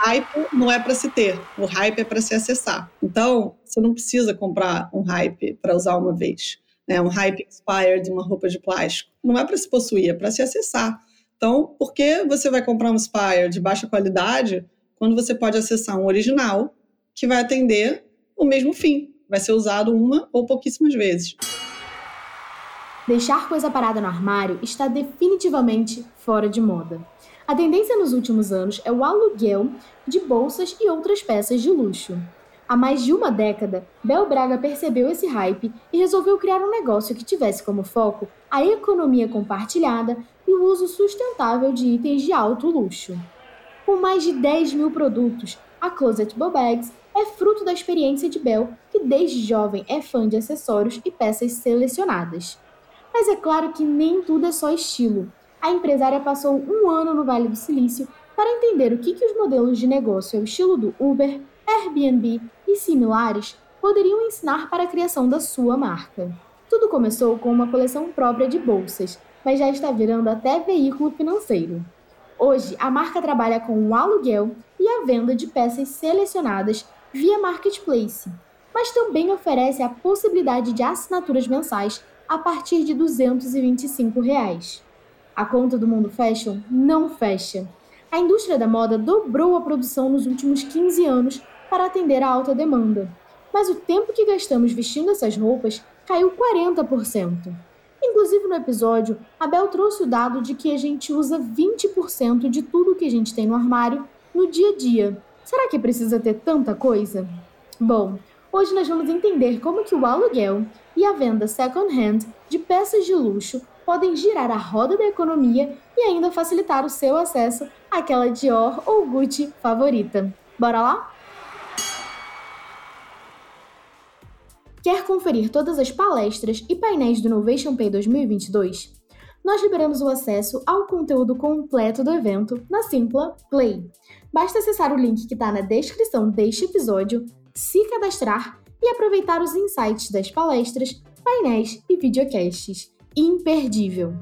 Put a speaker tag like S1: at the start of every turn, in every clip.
S1: hype não é para se ter, o hype é para se acessar. Então, você não precisa comprar um hype para usar uma vez. Né? Um hype expired uma roupa de plástico. Não é para se possuir, é para se acessar. Então, por que você vai comprar um Spire de baixa qualidade quando você pode acessar um original que vai atender o mesmo fim? Vai ser usado uma ou pouquíssimas vezes.
S2: Deixar coisa parada no armário está definitivamente fora de moda. A tendência nos últimos anos é o aluguel de bolsas e outras peças de luxo. Há mais de uma década, Bel Braga percebeu esse hype e resolveu criar um negócio que tivesse como foco a economia compartilhada e o uso sustentável de itens de alto luxo. Com mais de 10 mil produtos, a Closet Bow Bags é fruto da experiência de Bel, que desde jovem é fã de acessórios e peças selecionadas. Mas é claro que nem tudo é só estilo. A empresária passou um ano no Vale do Silício para entender o que, que os modelos de negócio ao estilo do Uber, Airbnb e similares poderiam ensinar para a criação da sua marca. Tudo começou com uma coleção própria de bolsas, mas já está virando até veículo financeiro. Hoje, a marca trabalha com o aluguel e a venda de peças selecionadas via marketplace, mas também oferece a possibilidade de assinaturas mensais a partir de 225 reais. A conta do mundo fashion não fecha. A indústria da moda dobrou a produção nos últimos 15 anos para atender à alta demanda. Mas o tempo que gastamos vestindo essas roupas caiu 40%. Inclusive no episódio, a Bel trouxe o dado de que a gente usa 20% de tudo que a gente tem no armário no dia a dia. Será que precisa ter tanta coisa? Bom, hoje nós vamos entender como que o aluguel e a venda second-hand de peças de luxo podem girar a roda da economia e ainda facilitar o seu acesso àquela Dior ou Gucci favorita. Bora lá? Quer conferir todas as palestras e painéis do Innovation Pay 2022? Nós liberamos o acesso ao conteúdo completo do evento na Simpla Play. Basta acessar o link que está na descrição deste episódio, se cadastrar e aproveitar os insights das palestras, painéis e videocasts. Imperdível!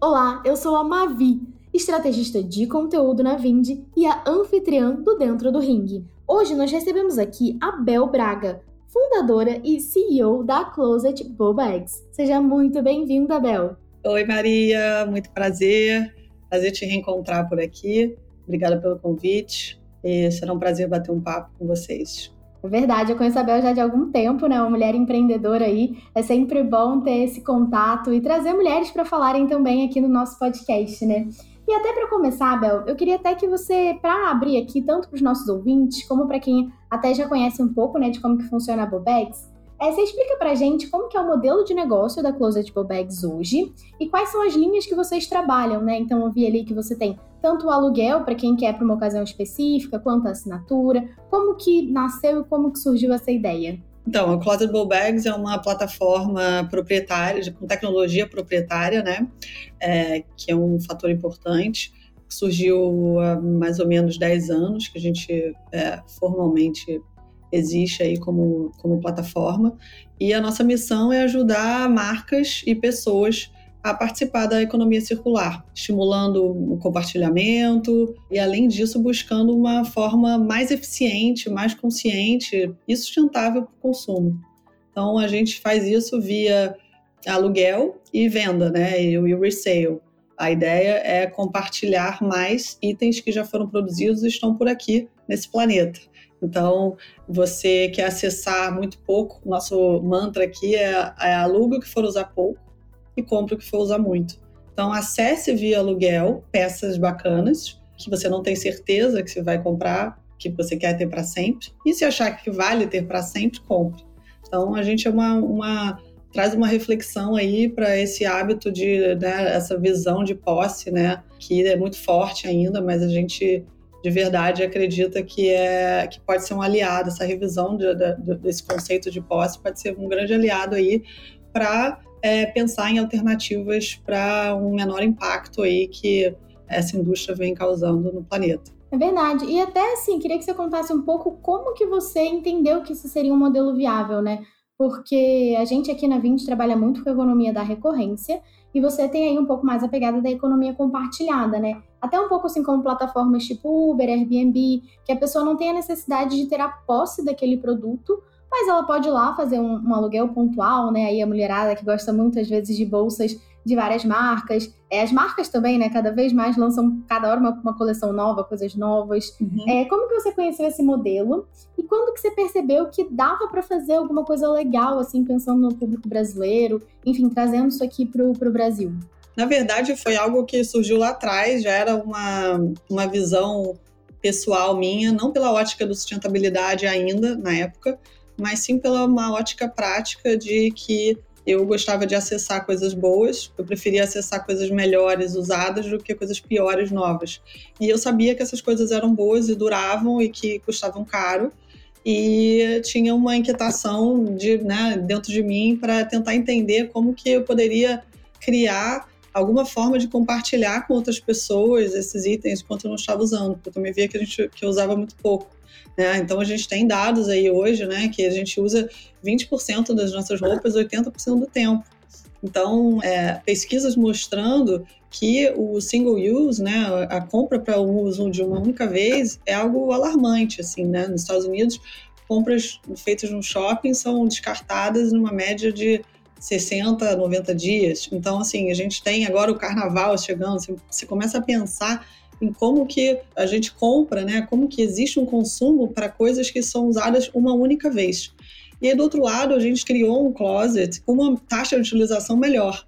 S2: Olá, eu sou a Mavi, estrategista de conteúdo na Vind e a anfitriã do Dentro do Ring. Hoje nós recebemos aqui a Bel Braga, fundadora e CEO da Closet Boba Eggs. Seja muito bem-vinda, Bel.
S1: Oi, Maria, muito prazer. Prazer te reencontrar por aqui. Obrigada pelo convite. E será um prazer bater um papo com vocês.
S2: É verdade, eu conheço a Bel já de algum tempo, né? Uma mulher empreendedora aí. É sempre bom ter esse contato e trazer mulheres para falarem também aqui no nosso podcast, né? E até para começar, Bel, eu queria até que você, para abrir aqui, tanto para os nossos ouvintes, como para quem até já conhece um pouco, né, de como que funciona a Bobex, é, você explica pra gente como que é o modelo de negócio da Closet Bags hoje e quais são as linhas que vocês trabalham, né? Então eu vi ali que você tem tanto o aluguel para quem quer para uma ocasião específica, quanto a assinatura. Como que nasceu e como que surgiu essa ideia?
S1: Então, a Closet Bags é uma plataforma proprietária, com tecnologia proprietária, né? É, que é um fator importante. Surgiu há mais ou menos 10 anos que a gente é, formalmente existe aí como, como plataforma. E a nossa missão é ajudar marcas e pessoas a participar da economia circular, estimulando o compartilhamento e, além disso, buscando uma forma mais eficiente, mais consciente e sustentável para o consumo. Então, a gente faz isso via aluguel e venda, né? E o resale. A ideia é compartilhar mais itens que já foram produzidos e estão por aqui nesse planeta. Então, você quer acessar muito pouco, nosso mantra aqui é, é aluga o que for usar pouco e compra o que for usar muito. Então, acesse via aluguel peças bacanas que você não tem certeza que você vai comprar, que você quer ter para sempre. E se achar que vale ter para sempre, compre. Então, a gente é uma, uma traz uma reflexão aí para esse hábito de né, essa visão de posse, né, que é muito forte ainda, mas a gente de verdade acredita que é que pode ser um aliado essa revisão de, de, desse conceito de posse pode ser um grande aliado aí para é, pensar em alternativas para um menor impacto aí que essa indústria vem causando no planeta.
S2: É verdade. E até assim, queria que você contasse um pouco como que você entendeu que isso seria um modelo viável, né? Porque a gente aqui na Vint trabalha muito com a economia da recorrência e você tem aí um pouco mais a pegada da economia compartilhada, né? Até um pouco assim como plataformas tipo Uber, Airbnb, que a pessoa não tem a necessidade de ter a posse daquele produto, mas ela pode ir lá fazer um, um, aluguel pontual, né? Aí a mulherada que gosta muito, às vezes, de bolsas de várias marcas. É, as marcas também, né? Cada vez mais lançam cada hora uma, uma coleção nova, coisas novas. Uhum. É, como que você conheceu esse modelo? E quando que você percebeu que dava para fazer alguma coisa legal, assim, pensando no público brasileiro? Enfim, trazendo isso aqui para o Brasil.
S1: Na verdade, foi algo que surgiu lá atrás, já era uma, uma visão pessoal minha, não pela ótica da sustentabilidade ainda, na época, mas sim pela uma ótica prática de que eu gostava de acessar coisas boas, eu preferia acessar coisas melhores usadas do que coisas piores novas. E eu sabia que essas coisas eram boas e duravam e que custavam caro. E tinha uma inquietação de, né, dentro de mim para tentar entender como que eu poderia criar alguma forma de compartilhar com outras pessoas esses itens enquanto eu não estava usando, porque eu também via que a gente que eu usava muito pouco. Né? Então a gente tem dados aí hoje, né, que a gente usa 20% das nossas roupas 80% do tempo. Então, é, pesquisas mostrando que o single use, né, a compra para o uso de uma única vez, é algo alarmante, assim, né? Nos Estados Unidos, compras feitas no shopping são descartadas numa média de 60, 90 dias. Então, assim, a gente tem agora o carnaval chegando, você, você começa a pensar em como que a gente compra, né? Como que existe um consumo para coisas que são usadas uma única vez. E aí, do outro lado, a gente criou um closet com uma taxa de utilização melhor.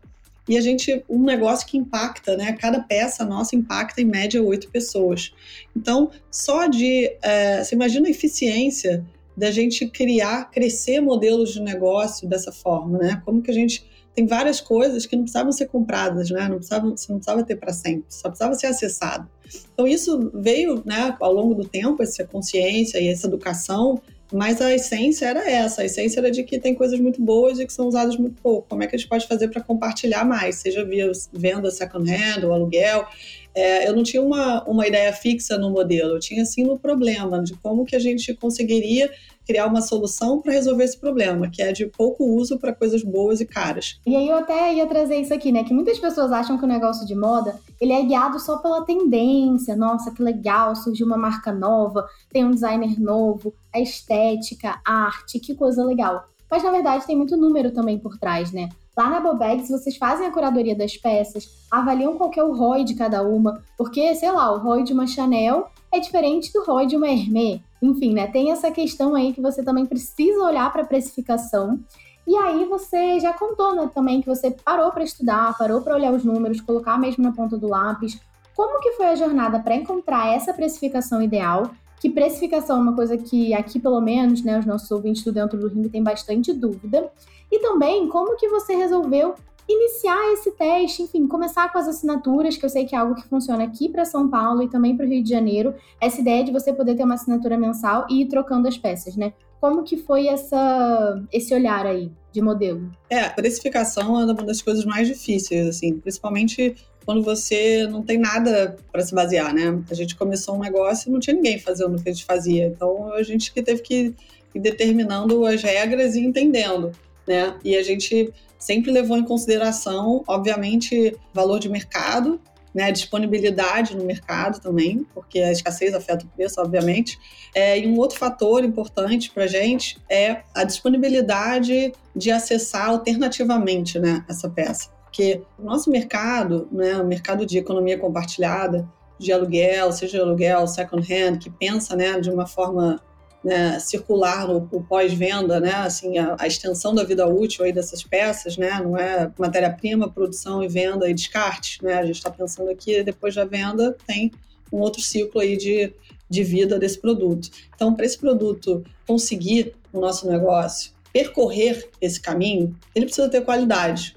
S1: E a gente, um negócio que impacta, né? Cada peça nossa impacta em média oito pessoas. Então, só de. É, você imagina a eficiência da gente criar, crescer modelos de negócio dessa forma, né? Como que a gente tem várias coisas que não precisavam ser compradas, né? Não precisava, você não precisava ter para sempre, só precisava ser acessado. Então isso veio, né, ao longo do tempo, essa consciência e essa educação, mas a essência era essa, a essência era de que tem coisas muito boas e que são usadas muito pouco. Como é que a gente pode fazer para compartilhar mais, seja via venda second hand ou aluguel? É, eu não tinha uma, uma ideia fixa no modelo, eu tinha sim no problema de como que a gente conseguiria criar uma solução para resolver esse problema, que é de pouco uso para coisas boas e caras.
S2: E aí eu até ia trazer isso aqui, né? Que muitas pessoas acham que o negócio de moda ele é guiado só pela tendência. Nossa, que legal, surgiu uma marca nova, tem um designer novo, a estética, a arte, que coisa legal. Mas na verdade tem muito número também por trás, né? Lá na Bobags, vocês fazem a curadoria das peças, avaliam qual é o ROI de cada uma, porque, sei lá, o ROI de uma Chanel é diferente do ROI de uma Hermès. Enfim, né? Tem essa questão aí que você também precisa olhar para a precificação. E aí você já contou, né, também que você parou para estudar, parou para olhar os números, colocar mesmo na ponta do lápis. Como que foi a jornada para encontrar essa precificação ideal? Que precificação é uma coisa que aqui, pelo menos, né, os nossos ouvintes do Dentro do Ring têm bastante dúvida. E também como que você resolveu iniciar esse teste, enfim, começar com as assinaturas, que eu sei que é algo que funciona aqui para São Paulo e também para o Rio de Janeiro. Essa ideia de você poder ter uma assinatura mensal e ir trocando as peças, né? Como que foi essa, esse olhar aí de modelo?
S1: É, a precificação é uma das coisas mais difíceis, assim, principalmente quando você não tem nada para se basear, né? A gente começou um negócio e não tinha ninguém fazendo o que a gente fazia, então a gente que teve que ir determinando as regras e entendendo né? E a gente sempre levou em consideração, obviamente, valor de mercado, né, disponibilidade no mercado também, porque a escassez afeta o preço, obviamente. É, e um outro fator importante para a gente é a disponibilidade de acessar alternativamente né, essa peça. Porque o nosso mercado, né, o mercado de economia compartilhada, de aluguel, seja aluguel, second hand, que pensa né, de uma forma né, circular no, no pós-venda, né, assim, a, a, extensão da vida útil aí dessas peças, né, não é matéria-prima, produção e venda e descarte, né, a gente está pensando aqui, depois da venda tem um outro ciclo aí de, de vida desse produto. Então, para esse produto conseguir o nosso negócio percorrer esse caminho, ele precisa ter qualidade.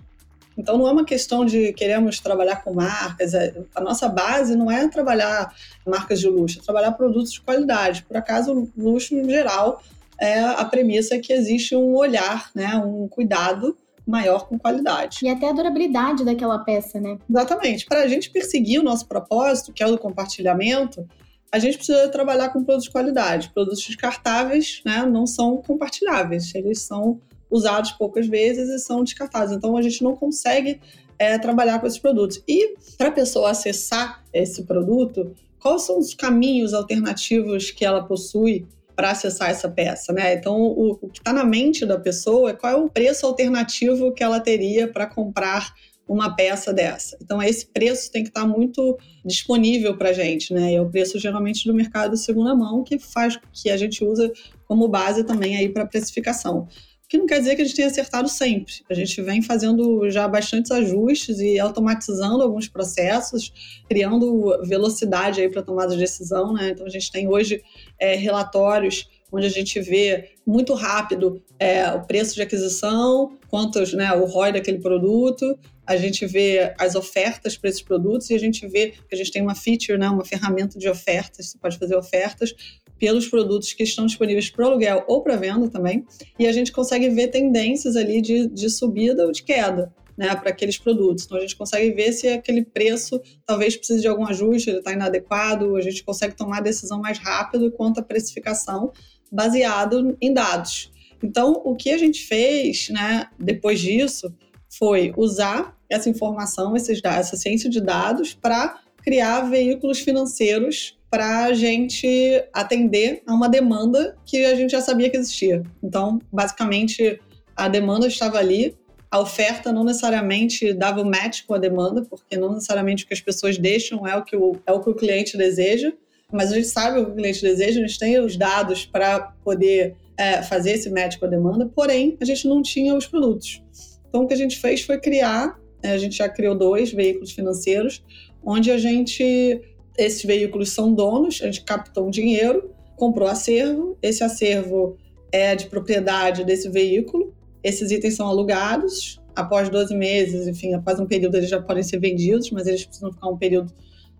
S1: Então não é uma questão de queremos trabalhar com marcas, é, a nossa base não é trabalhar marcas de luxo, é trabalhar produtos de qualidade. Por acaso, luxo em geral é a premissa que existe um olhar, né, um cuidado maior com qualidade.
S2: E até a durabilidade daquela peça, né?
S1: Exatamente. Para a gente perseguir o nosso propósito, que é o do compartilhamento, a gente precisa trabalhar com produtos de qualidade. Produtos descartáveis né, não são compartilháveis, eles são usados poucas vezes e são descartados. Então a gente não consegue é, trabalhar com esses produtos. E para a pessoa acessar esse produto, quais são os caminhos alternativos que ela possui para acessar essa peça, né? Então, o, o que está na mente da pessoa é qual é o preço alternativo que ela teria para comprar uma peça dessa. Então, esse preço tem que estar tá muito disponível para a gente, né? É o preço geralmente do mercado de segunda mão que faz que a gente usa como base também aí para precificação que não quer dizer que a gente tenha acertado sempre. A gente vem fazendo já bastantes ajustes e automatizando alguns processos, criando velocidade aí para tomada de decisão, né? Então a gente tem hoje é, relatórios onde a gente vê muito rápido é, o preço de aquisição, quantos, né, o ROI daquele produto, a gente vê as ofertas para esses produtos e a gente vê que a gente tem uma feature, né, uma ferramenta de ofertas, você pode fazer ofertas pelos produtos que estão disponíveis para aluguel ou para venda também, e a gente consegue ver tendências ali de, de subida ou de queda. Né, para aqueles produtos. Então a gente consegue ver se aquele preço talvez precise de algum ajuste, ele está inadequado, a gente consegue tomar a decisão mais rápido quanto à precificação baseado em dados. Então o que a gente fez né, depois disso foi usar essa informação, esses essa ciência de dados para criar veículos financeiros para a gente atender a uma demanda que a gente já sabia que existia. Então, basicamente, a demanda estava ali, a oferta não necessariamente dava o match com a demanda, porque não necessariamente o que as pessoas deixam é o que o, é o, que o cliente deseja, mas a gente sabe o que o cliente deseja, a gente tem os dados para poder é, fazer esse match com a demanda, porém, a gente não tinha os produtos. Então, o que a gente fez foi criar, é, a gente já criou dois veículos financeiros, onde a gente esses veículos são donos, a gente captou um dinheiro, comprou acervo, esse acervo é de propriedade desse veículo, esses itens são alugados, após 12 meses, enfim, após um período eles já podem ser vendidos, mas eles precisam ficar um período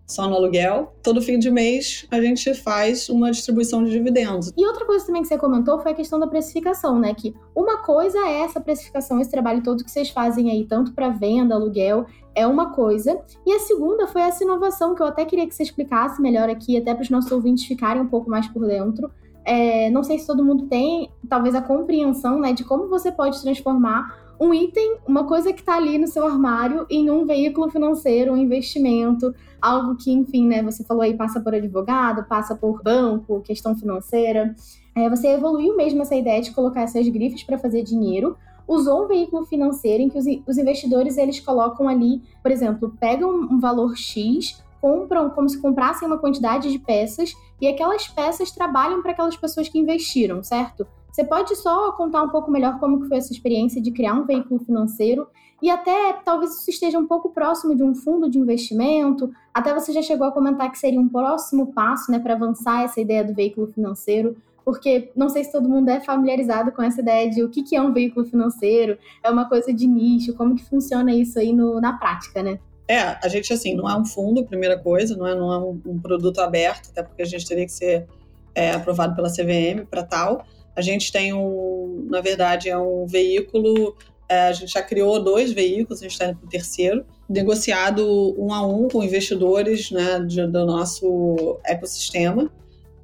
S1: só no aluguel. Todo fim de mês a gente faz uma distribuição de dividendos.
S2: E outra coisa também que você comentou foi a questão da precificação, né? Que uma coisa é essa precificação, esse trabalho todo que vocês fazem aí, tanto para venda, aluguel, é uma coisa. E a segunda foi essa inovação que eu até queria que você explicasse melhor aqui, até para os nossos ouvintes ficarem um pouco mais por dentro. É, não sei se todo mundo tem, talvez, a compreensão né, de como você pode transformar um item, uma coisa que está ali no seu armário, em um veículo financeiro, um investimento, algo que, enfim, né, você falou aí, passa por advogado, passa por banco, questão financeira. É, você evoluiu mesmo essa ideia de colocar essas grifes para fazer dinheiro, usou um veículo financeiro em que os, os investidores eles colocam ali, por exemplo, pegam um valor X, compram como se comprassem uma quantidade de peças e aquelas peças trabalham para aquelas pessoas que investiram, certo? Você pode só contar um pouco melhor como que foi essa experiência de criar um veículo financeiro e até talvez isso esteja um pouco próximo de um fundo de investimento. Até você já chegou a comentar que seria um próximo passo, né, para avançar essa ideia do veículo financeiro porque não sei se todo mundo é familiarizado com essa ideia de o que, é um veículo financeiro, é uma coisa de nicho, como que funciona isso aí no, na prática, né?
S1: É, a gente, assim, não é um fundo, primeira coisa, não é, não é um, um produto aberto, até porque a gente teria que ser é, aprovado pela CVM para tal. A gente tem um, na verdade, é um veículo, é, a gente já criou dois veículos, a gente está indo para o terceiro, negociado um a um com investidores né, de, do nosso ecossistema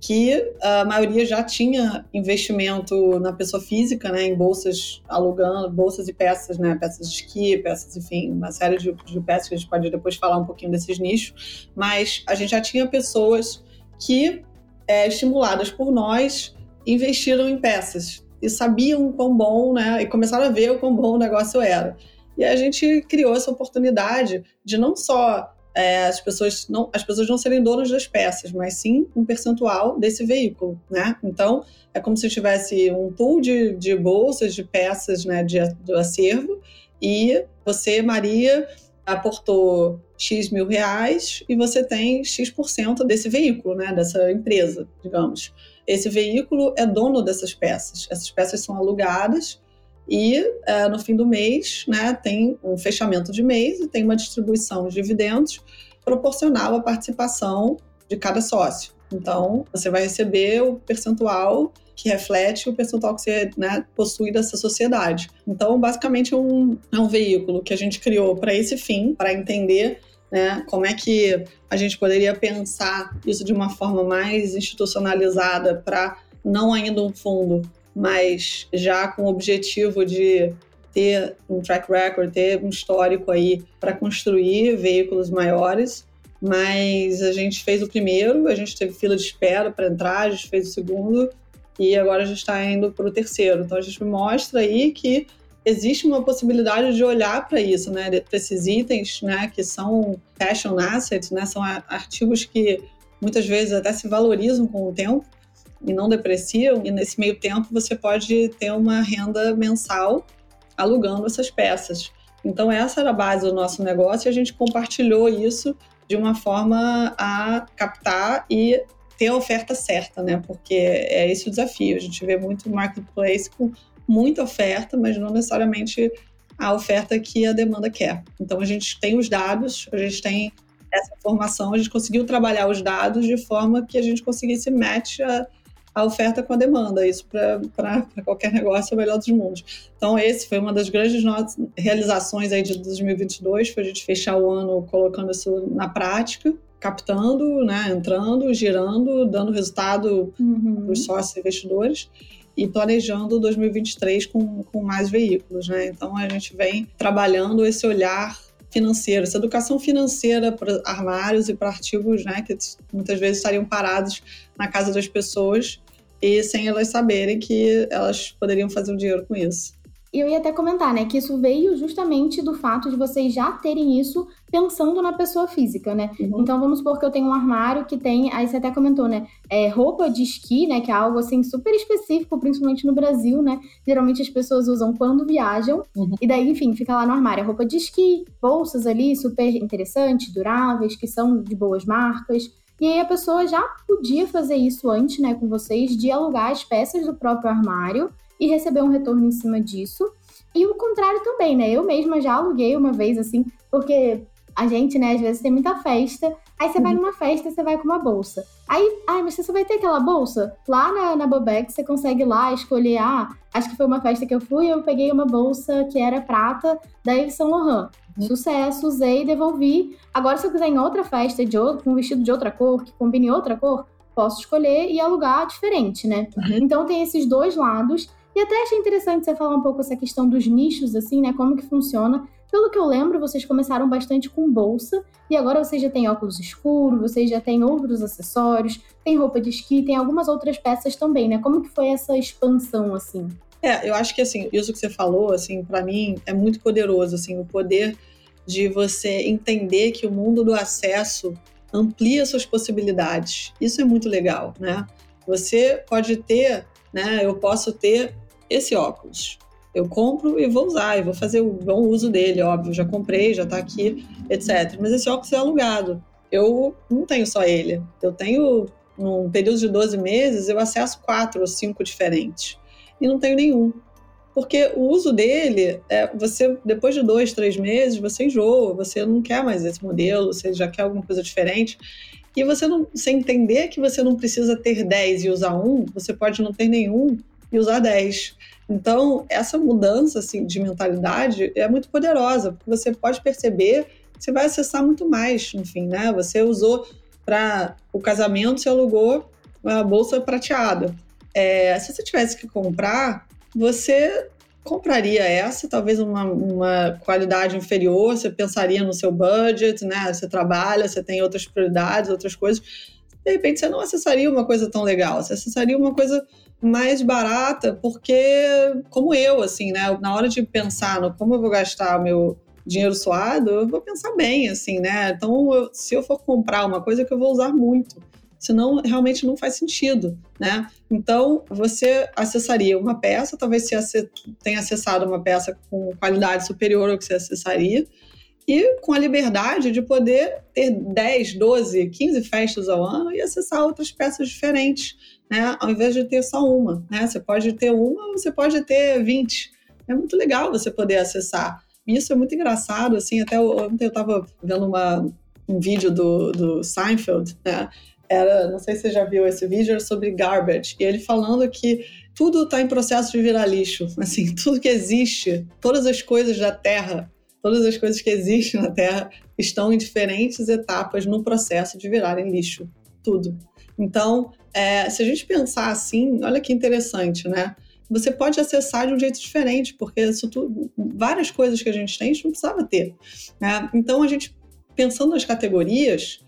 S1: que a maioria já tinha investimento na pessoa física, né, em bolsas alugando, bolsas e peças, né, peças de esqui, peças, enfim, uma série de, de peças que a gente pode depois falar um pouquinho desses nichos, mas a gente já tinha pessoas que, é, estimuladas por nós, investiram em peças e sabiam quão bom, né, e começaram a ver o quão bom o negócio era. E a gente criou essa oportunidade de não só é, as, pessoas não, as pessoas não serem donas das peças, mas sim um percentual desse veículo, né? Então, é como se tivesse um pool de, de bolsas, de peças, né, de, de acervo, e você, Maria, aportou X mil reais e você tem X% desse veículo, né, dessa empresa, digamos. Esse veículo é dono dessas peças. Essas peças são alugadas e é, no fim do mês né, tem um fechamento de mês e tem uma distribuição de dividendos proporcional à participação de cada sócio. Então, você vai receber o percentual que reflete o percentual que você né, possui dessa sociedade. Então, basicamente, é um, é um veículo que a gente criou para esse fim, para entender né? Como é que a gente poderia pensar isso de uma forma mais institucionalizada para não ainda um fundo, mas já com o objetivo de ter um track record, ter um histórico aí para construir veículos maiores. Mas a gente fez o primeiro, a gente teve fila de espera para entrar, a gente fez o segundo e agora a gente está indo para o terceiro. Então a gente mostra aí que existe uma possibilidade de olhar para isso, né, para esses itens, né, que são fashion assets, né, são artigos que muitas vezes até se valorizam com o tempo e não depreciam, e nesse meio tempo você pode ter uma renda mensal alugando essas peças. Então essa era a base do nosso negócio e a gente compartilhou isso de uma forma a captar e ter a oferta certa, né? Porque é esse o desafio. A gente vê muito marketplace com muita oferta, mas não necessariamente a oferta que a demanda quer. Então a gente tem os dados, a gente tem essa informação, a gente conseguiu trabalhar os dados de forma que a gente conseguisse match a, a oferta com a demanda. Isso para qualquer negócio é o melhor dos mundos. Então esse foi uma das grandes realizações aí de 2022, foi a gente fechar o ano colocando isso na prática captando, né, entrando, girando, dando resultado uhum. para os sócios investidores e planejando 2023 com, com mais veículos, né? Então a gente vem trabalhando esse olhar financeiro, essa educação financeira para armários e para artigos, né, que muitas vezes estariam parados na casa das pessoas e sem elas saberem que elas poderiam fazer um dinheiro com isso.
S2: E eu ia até comentar, né, que isso veio justamente do fato de vocês já terem isso pensando na pessoa física, né? Uhum. Então vamos supor que eu tenho um armário que tem, aí você até comentou, né, é, roupa de esqui, né, que é algo assim super específico, principalmente no Brasil, né? Geralmente as pessoas usam quando viajam, uhum. e daí, enfim, fica lá no armário, roupa de esqui, bolsas ali super interessantes, duráveis, que são de boas marcas. E aí a pessoa já podia fazer isso antes, né, com vocês, de alugar as peças do próprio armário e receber um retorno em cima disso. E o contrário também, né? Eu mesma já aluguei uma vez, assim, porque a gente, né, às vezes tem muita festa. Aí você uhum. vai numa festa e você vai com uma bolsa. Aí, ai, mas você só vai ter aquela bolsa? Lá na, na Bobex você consegue lá escolher, ah, acho que foi uma festa que eu fui, eu peguei uma bolsa que era prata da Yves Saint Laurent. Uhum. Sucesso, usei, devolvi. Agora, se eu quiser em outra festa de outro, com um vestido de outra cor, que combine outra cor, posso escolher e alugar diferente, né? Uhum. Então tem esses dois lados. E até achei interessante você falar um pouco essa questão dos nichos, assim, né? Como que funciona. Pelo que eu lembro, vocês começaram bastante com bolsa e agora vocês já têm óculos escuros, vocês já têm outros acessórios, tem roupa de esqui, tem algumas outras peças também, né? Como que foi essa expansão, assim?
S1: É, eu acho que, assim, isso que você falou, assim, para mim é muito poderoso, assim, o poder de você entender que o mundo do acesso amplia suas possibilidades. Isso é muito legal, né? Você pode ter, né? Eu posso ter esse óculos. Eu compro e vou usar, e vou fazer o bom uso dele, óbvio. Já comprei, já está aqui, etc. Mas esse óculos é alugado. Eu não tenho só ele. Eu tenho, num período de 12 meses, eu acesso quatro ou cinco diferentes. E não tenho nenhum. Porque o uso dele, é, você depois de dois, três meses, você enjoa, você não quer mais esse modelo, você já quer alguma coisa diferente. E você não, sem entender que você não precisa ter 10 e usar um, você pode não ter nenhum e usar 10. Então, essa mudança assim, de mentalidade é muito poderosa, porque você pode perceber que você vai acessar muito mais, enfim, né? Você usou para o casamento, você alugou uma bolsa prateada. É, se você tivesse que comprar, você compraria essa, talvez uma, uma qualidade inferior, você pensaria no seu budget, né? Você trabalha, você tem outras prioridades, outras coisas. De repente, você não acessaria uma coisa tão legal, você acessaria uma coisa mais barata, porque, como eu, assim, né? Na hora de pensar no como eu vou gastar o meu dinheiro suado, eu vou pensar bem, assim, né? Então, eu, se eu for comprar uma coisa que eu vou usar muito, senão realmente não faz sentido, né? Então, você acessaria uma peça, talvez você tenha acessado uma peça com qualidade superior ao que você acessaria, e com a liberdade de poder ter 10, 12, 15 festas ao ano e acessar outras peças diferentes, né? Ao invés de ter só uma, né? Você pode ter uma, você pode ter 20. É muito legal você poder acessar. Isso é muito engraçado, assim, até ontem eu estava vendo uma, um vídeo do, do Seinfeld, né? Era, não sei se você já viu esse vídeo, era sobre garbage. E ele falando que tudo está em processo de virar lixo. Assim, tudo que existe, todas as coisas da Terra todas as coisas que existem na Terra estão em diferentes etapas no processo de virarem lixo. Tudo. Então, é, se a gente pensar assim, olha que interessante, né? Você pode acessar de um jeito diferente, porque tudo, várias coisas que a gente tem, a gente não precisava ter. Né? Então, a gente, pensando nas categorias,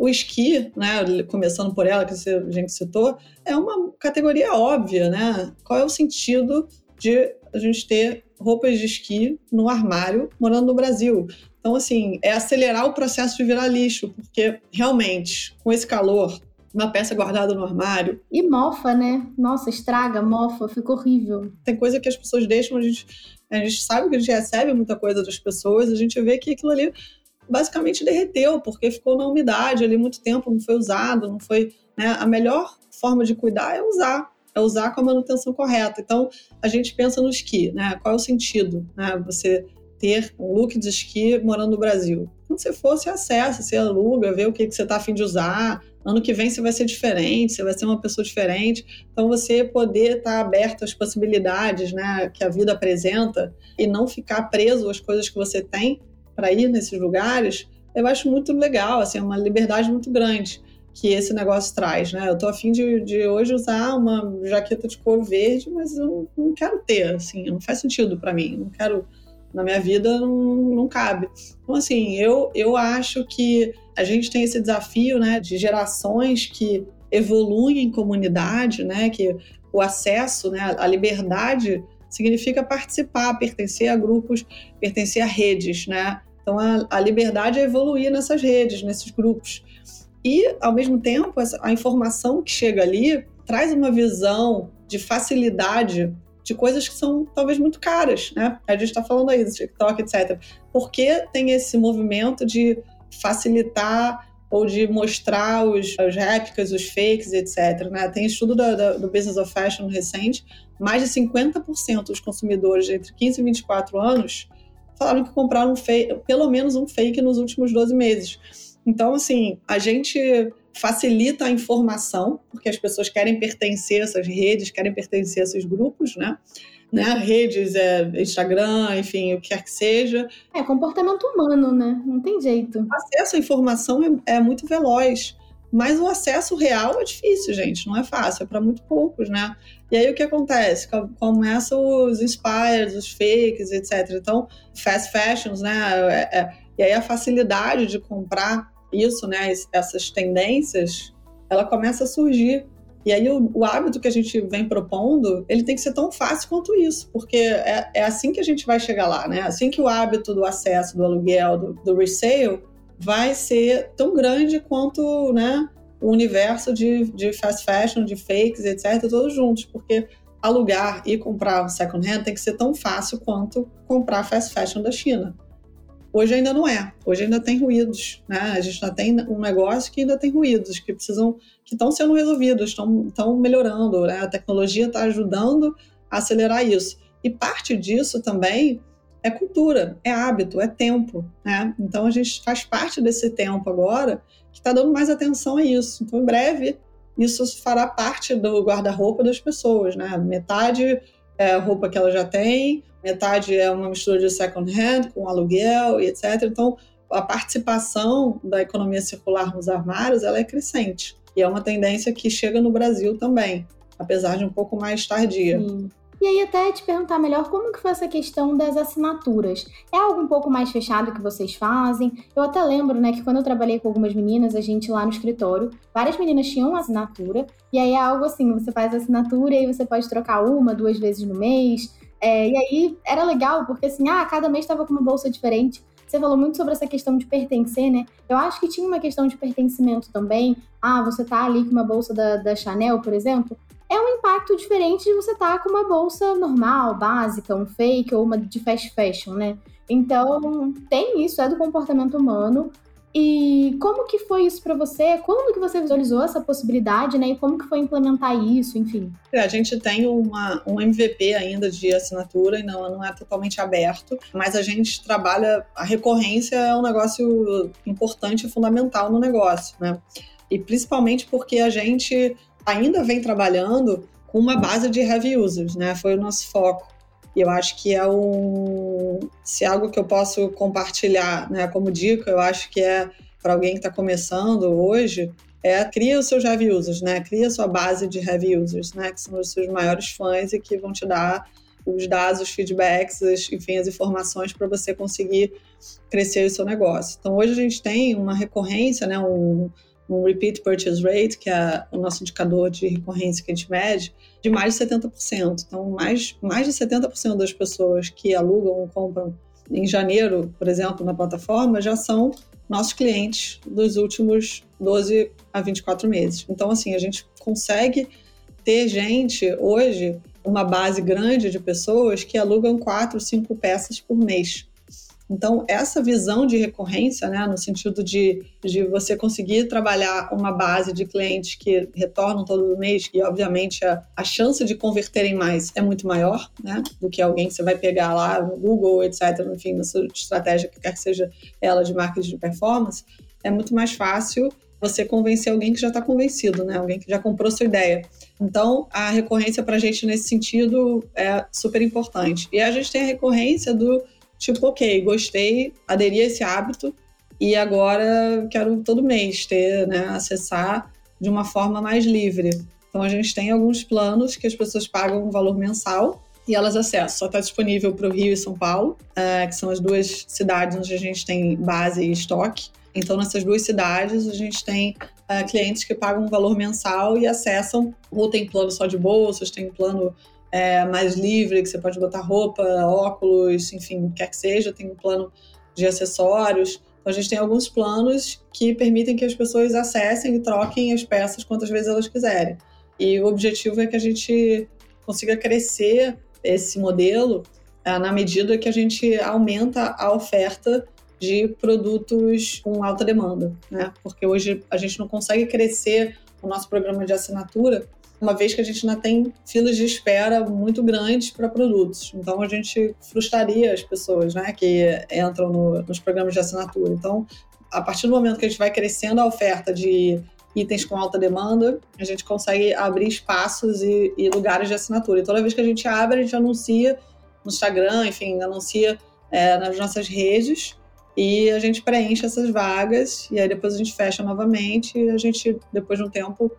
S1: o esqui, né, começando por ela, que a gente citou, é uma categoria óbvia, né? Qual é o sentido de a gente ter roupas de esqui no armário morando no Brasil? Então, assim, é acelerar o processo de virar lixo, porque realmente, com esse calor, uma peça guardada no armário.
S2: E mofa, né? Nossa, estraga, mofa, fica horrível.
S1: Tem coisa que as pessoas deixam, a gente, a gente sabe que a gente recebe muita coisa das pessoas, a gente vê que aquilo ali basicamente derreteu, porque ficou na umidade ali muito tempo, não foi usado, não foi. Né? A melhor forma de cuidar é usar, é usar com a manutenção correta. Então, a gente pensa no esqui, né? Qual é o sentido? Né? Você ter um look de esqui morando no Brasil. Quando você for, você acessa, você aluga, vê o que, que você está afim de usar. Ano que vem você vai ser diferente, você vai ser uma pessoa diferente. Então, você poder estar tá aberto às possibilidades né, que a vida apresenta e não ficar preso às coisas que você tem, para ir nesses lugares, eu acho muito legal, assim, é uma liberdade muito grande que esse negócio traz, né? Eu tô afim de, de hoje usar uma jaqueta de couro verde, mas eu não, quero ter, assim, não faz sentido para mim, não quero na minha vida não, não cabe. Então, assim, eu, eu acho que a gente tem esse desafio, né, de gerações que evoluem em comunidade, né, que o acesso, né, a liberdade significa participar, pertencer a grupos, pertencer a redes, né? Então, a, a liberdade é evoluir nessas redes, nesses grupos. E, ao mesmo tempo, a informação que chega ali traz uma visão de facilidade de coisas que são talvez muito caras, né? A gente está falando aí do TikTok, etc. Porque tem esse movimento de facilitar ou de mostrar os, as réplicas, os fakes, etc. Né? Tem estudo do, do, do Business of Fashion recente, mais de 50% dos consumidores entre 15 e 24 anos falaram que compraram um fake, pelo menos um fake nos últimos 12 meses. Então, assim, a gente facilita a informação, porque as pessoas querem pertencer a essas redes, querem pertencer a esses grupos, né? né? Redes, é, Instagram, enfim, o que quer que seja.
S2: É comportamento humano, né? Não tem jeito.
S1: O acesso à informação é, é muito veloz. Mas o acesso real é difícil, gente, não é fácil, é para muito poucos, né? E aí o que acontece? Começam os inspires, os fakes, etc. Então, fast fashions, né? É, é, e aí a facilidade de comprar isso, né? Essas tendências, ela começa a surgir. E aí o, o, hábito que a gente vem propondo, ele tem que ser tão fácil quanto isso, porque é, é assim que a gente vai chegar lá, né? Assim que o hábito do acesso, do aluguel, do, do resale, vai ser tão grande quanto né, o universo de, de fast fashion, de fakes, etc., todos juntos, porque alugar e comprar um second hand tem que ser tão fácil quanto comprar fast fashion da China. Hoje ainda não é. Hoje ainda tem ruídos, né? A gente ainda tem um negócio que ainda tem ruídos que precisam, que estão sendo resolvidos, estão, melhorando, né? A tecnologia está ajudando a acelerar isso. E parte disso também é cultura, é hábito, é tempo, né? Então a gente faz parte desse tempo agora que está dando mais atenção a isso. Então, em breve, isso fará parte do guarda-roupa das pessoas, né? Metade é roupa que ela já tem, metade é uma mistura de second hand com aluguel e etc. Então, a participação da economia circular nos armários ela é crescente e é uma tendência que chega no Brasil também, apesar de um pouco mais tardia.
S2: E aí até te perguntar melhor como que foi essa questão das assinaturas. É algo um pouco mais fechado que vocês fazem? Eu até lembro, né, que quando eu trabalhei com algumas meninas, a gente lá no escritório, várias meninas tinham assinatura, e aí é algo assim, você faz assinatura e você pode trocar uma, duas vezes no mês. É, e aí era legal, porque assim, ah, cada mês estava com uma bolsa diferente. Você falou muito sobre essa questão de pertencer, né? Eu acho que tinha uma questão de pertencimento também. Ah, você tá ali com uma bolsa da, da Chanel, por exemplo é um impacto diferente de você estar tá com uma bolsa normal, básica, um fake ou uma de fast fashion, né? Então, tem isso, é do comportamento humano. E como que foi isso para você? Quando que você visualizou essa possibilidade, né? E como que foi implementar isso, enfim?
S1: É, a gente tem uma, um MVP ainda de assinatura e não, não é totalmente aberto, mas a gente trabalha, a recorrência é um negócio importante e fundamental no negócio, né? E principalmente porque a gente ainda vem trabalhando com uma base de heavy users, né? Foi o nosso foco. E eu acho que é um. Se é algo que eu posso compartilhar né, como dica, eu acho que é para alguém que está começando hoje, é cria os seus heavy users, né? Cria a sua base de heavy users, né? Que são os seus maiores fãs e que vão te dar os dados, os feedbacks, as, enfim, as informações para você conseguir crescer o seu negócio. Então, hoje a gente tem uma recorrência, né? Um, um repeat purchase rate, que é o nosso indicador de recorrência que a gente mede, de mais de 70%. Então, mais, mais de 70% das pessoas que alugam ou compram em janeiro, por exemplo, na plataforma, já são nossos clientes dos últimos 12 a 24 meses. Então, assim, a gente consegue ter gente hoje, uma base grande de pessoas que alugam quatro, cinco peças por mês. Então, essa visão de recorrência, né, no sentido de, de você conseguir trabalhar uma base de clientes que retornam todo mês, e obviamente a, a chance de converterem mais é muito maior né, do que alguém que você vai pegar lá no Google, etc., enfim, na sua estratégia, que quer que seja ela de marketing de performance, é muito mais fácil você convencer alguém que já está convencido, né? Alguém que já comprou sua ideia. Então, a recorrência para a gente nesse sentido é super importante. E a gente tem a recorrência do tipo, ok, gostei, aderi a esse hábito e agora quero todo mês ter, né, acessar de uma forma mais livre. Então a gente tem alguns planos que as pessoas pagam um valor mensal e elas acessam. Só está disponível para o Rio e São Paulo, uh, que são as duas cidades onde a gente tem base e estoque. Então, nessas duas cidades, a gente tem uh, clientes que pagam um valor mensal e acessam, ou tem plano só de bolsas, tem plano é, mais livre, que você pode botar roupa, óculos, enfim, quer que seja, tem um plano de acessórios. Então, a gente tem alguns planos que permitem que as pessoas acessem e troquem as peças quantas vezes elas quiserem. E o objetivo é que a gente consiga crescer esse modelo é, na medida que a gente aumenta a oferta de produtos com alta demanda, né? Porque hoje a gente não consegue crescer o nosso programa de assinatura uma vez que a gente ainda tem filas de espera muito grandes para produtos. Então a gente frustraria as pessoas né, que entram no, nos programas de assinatura. Então, a partir do momento que a gente vai crescendo a oferta de itens com alta demanda, a gente consegue abrir espaços e, e lugares de assinatura. E toda vez que a gente abre, a gente anuncia no Instagram, enfim, anuncia é, nas nossas redes e a gente preenche essas vagas e aí depois a gente fecha novamente e a gente, depois de um tempo,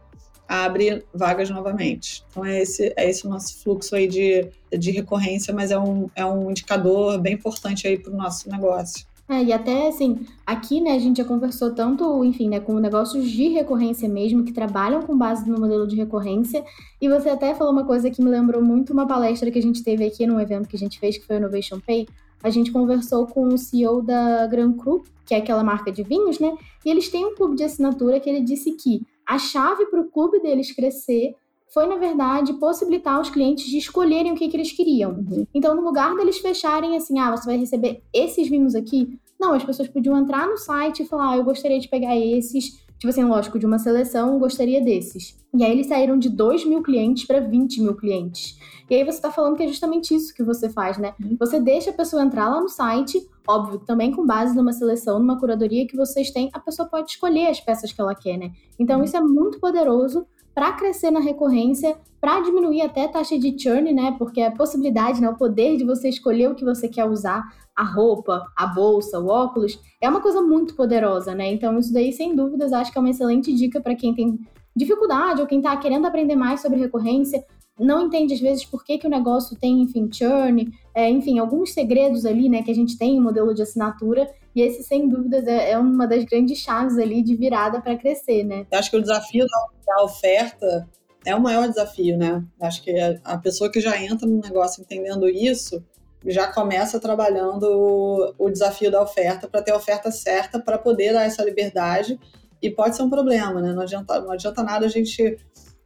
S1: abre vagas novamente. Então é esse, é esse o nosso fluxo aí de, de recorrência, mas é um, é um indicador bem importante aí para o nosso negócio.
S2: É, e até assim, aqui, né, a gente já conversou tanto, enfim, né, com negócios de recorrência mesmo, que trabalham com base no modelo de recorrência, e você até falou uma coisa que me lembrou muito uma palestra que a gente teve aqui num evento que a gente fez, que foi o Innovation Pay, a gente conversou com o CEO da Gran Cru, que é aquela marca de vinhos, né, e eles têm um clube de assinatura que ele disse que a chave para o clube deles crescer foi, na verdade, possibilitar os clientes de escolherem o que, que eles queriam. Uhum. Então, no lugar deles fecharem assim, ah, você vai receber esses vinhos aqui, não, as pessoas podiam entrar no site e falar, ah, eu gostaria de pegar esses, tipo assim, lógico, de uma seleção, gostaria desses. E aí eles saíram de 2 mil clientes para 20 mil clientes. E aí você está falando que é justamente isso que você faz, né? Uhum. Você deixa a pessoa entrar lá no site, óbvio, também com base numa seleção, numa curadoria que vocês têm, a pessoa pode escolher as peças que ela quer, né? Então uhum. isso é muito poderoso para crescer na recorrência, para diminuir até a taxa de churn, né? Porque a possibilidade, né, o poder de você escolher o que você quer usar, a roupa, a bolsa, o óculos, é uma coisa muito poderosa, né? Então isso daí, sem dúvidas, acho que é uma excelente dica para quem tem dificuldade ou quem está querendo aprender mais sobre recorrência, não entende às vezes por que, que o negócio tem, enfim, churn, é, enfim, alguns segredos ali, né, que a gente tem em modelo de assinatura, e esse, sem dúvidas, é, é uma das grandes chaves ali de virada para crescer, né?
S1: Acho que o desafio da oferta é o maior desafio, né? Acho que a pessoa que já entra no negócio entendendo isso, já começa trabalhando o desafio da oferta para ter a oferta certa para poder dar essa liberdade e pode ser um problema, né? Não adianta, não adianta nada a gente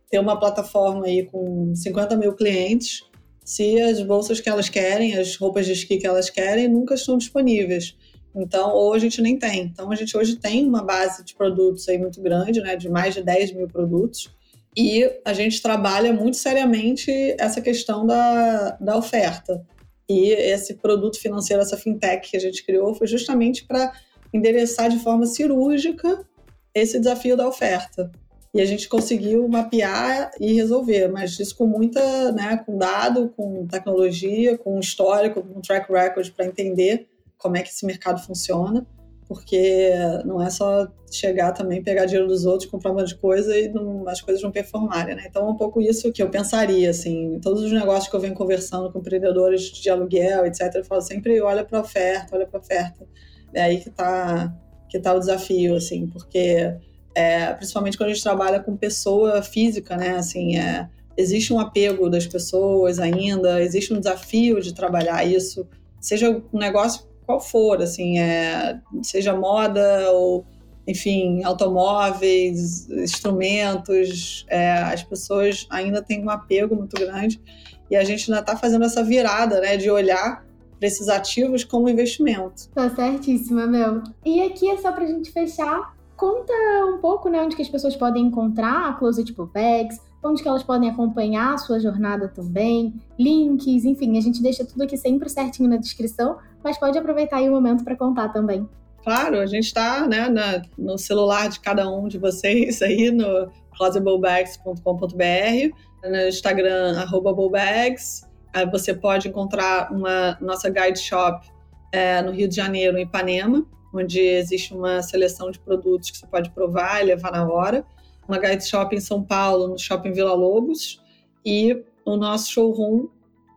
S1: ter uma plataforma aí com 50 mil clientes se as bolsas que elas querem, as roupas de esqui que elas querem, nunca estão disponíveis. Então, ou a gente nem tem. Então, a gente hoje tem uma base de produtos aí muito grande, né, de mais de 10 mil produtos, e a gente trabalha muito seriamente essa questão da, da oferta. E esse produto financeiro, essa fintech que a gente criou, foi justamente para endereçar de forma cirúrgica esse desafio da oferta. e a gente conseguiu mapear e resolver, mas isso com muita, né, com dado, com tecnologia, com histórico, com track record para entender como é que esse mercado funciona, porque não é só chegar também, pegar dinheiro dos outros, comprar um monte de coisa e não, as coisas não performarem, né? Então é um pouco isso que eu pensaria, assim, todos os negócios que eu venho conversando com empreendedores de aluguel, etc, eu falo sempre, olha para a oferta, olha para a oferta. É aí que está que tá o desafio, assim, porque é, principalmente quando a gente trabalha com pessoa física, né? Assim, é, existe um apego das pessoas ainda, existe um desafio de trabalhar isso, seja um negócio qual for, assim, é, seja moda ou, enfim, automóveis, instrumentos, é, as pessoas ainda têm um apego muito grande e a gente ainda está fazendo essa virada, né, de olhar para esses ativos como investimento.
S2: Tá certíssima, Mel. E aqui é só para a gente fechar Conta um pouco, né, onde que as pessoas podem encontrar a Closet Bags, onde que elas podem acompanhar a sua jornada também, links, enfim, a gente deixa tudo aqui sempre certinho na descrição, mas pode aproveitar aí o momento para contar também.
S1: Claro, a gente está né, no celular de cada um de vocês aí no closetbowbags.com.br, no Instagram, arroba bowbags. Você pode encontrar uma nossa guide shop é, no Rio de Janeiro, em Ipanema, onde existe uma seleção de produtos que você pode provar e levar na hora. Uma guide shop em São Paulo, no Shopping Vila Lobos, e o nosso showroom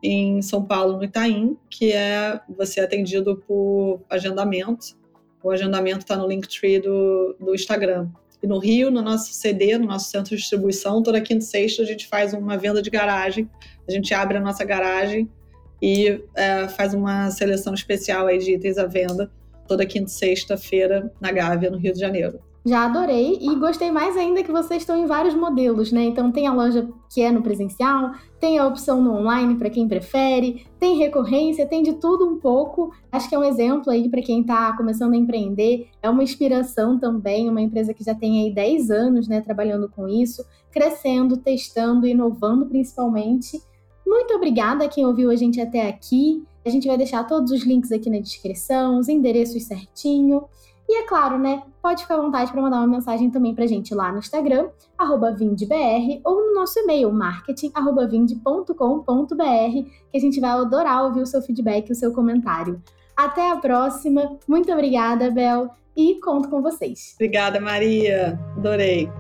S1: em São Paulo, no Itaim, que é você é atendido por agendamento. O agendamento está no Linktree do, do Instagram. E no Rio, no nosso CD, no nosso centro de distribuição, toda quinta e sexta a gente faz uma venda de garagem. A gente abre a nossa garagem e é, faz uma seleção especial aí de itens à venda toda quinta e sexta-feira na Gávea, no Rio de Janeiro.
S2: Já adorei e gostei mais ainda que vocês estão em vários modelos, né? Então tem a loja que é no presencial, tem a opção no online para quem prefere, tem recorrência, tem de tudo um pouco. Acho que é um exemplo aí para quem está começando a empreender, é uma inspiração também, uma empresa que já tem aí 10 anos, né, trabalhando com isso, crescendo, testando, inovando principalmente. Muito obrigada a quem ouviu a gente até aqui. A gente vai deixar todos os links aqui na descrição, os endereços certinho. E é claro, né? Pode ficar à vontade para mandar uma mensagem também pra gente lá no Instagram, vindbr, ou no nosso e-mail, marketing.vind.com.br, que a gente vai adorar ouvir o seu feedback e o seu comentário. Até a próxima. Muito obrigada, Bel, e conto com vocês.
S1: Obrigada, Maria. Adorei.